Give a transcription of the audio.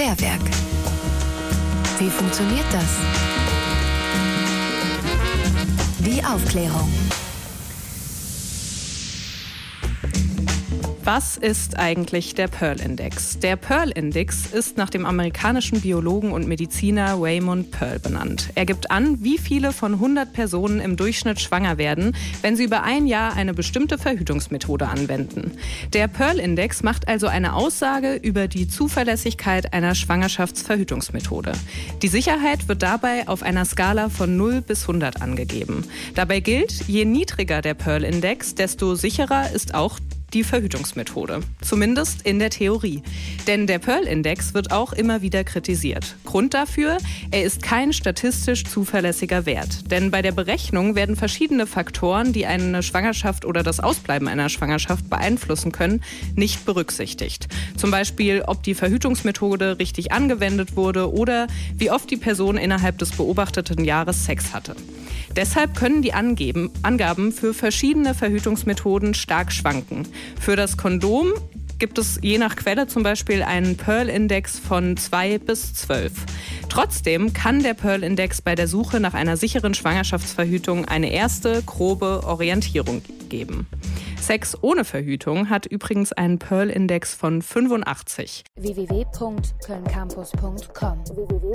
Klärwerk. Wie funktioniert das? Die Aufklärung. Was ist eigentlich der Pearl-Index? Der Pearl-Index ist nach dem amerikanischen Biologen und Mediziner Raymond Pearl benannt. Er gibt an, wie viele von 100 Personen im Durchschnitt schwanger werden, wenn sie über ein Jahr eine bestimmte Verhütungsmethode anwenden. Der Pearl-Index macht also eine Aussage über die Zuverlässigkeit einer Schwangerschaftsverhütungsmethode. Die Sicherheit wird dabei auf einer Skala von 0 bis 100 angegeben. Dabei gilt, je niedriger der Pearl-Index, desto sicherer ist auch die Verhütungsmethode. Zumindest in der Theorie. Denn der Pearl-Index wird auch immer wieder kritisiert. Grund dafür, er ist kein statistisch zuverlässiger Wert. Denn bei der Berechnung werden verschiedene Faktoren, die eine Schwangerschaft oder das Ausbleiben einer Schwangerschaft beeinflussen können, nicht berücksichtigt. Zum Beispiel, ob die Verhütungsmethode richtig angewendet wurde oder wie oft die Person innerhalb des beobachteten Jahres Sex hatte. Deshalb können die Angeben, Angaben für verschiedene Verhütungsmethoden stark schwanken. Für das Kondom gibt es je nach Quelle zum Beispiel einen Pearl-Index von 2 bis 12. Trotzdem kann der Pearl-Index bei der Suche nach einer sicheren Schwangerschaftsverhütung eine erste grobe Orientierung geben. Sex ohne Verhütung hat übrigens einen Pearl-Index von 85. www.kölncampus.com www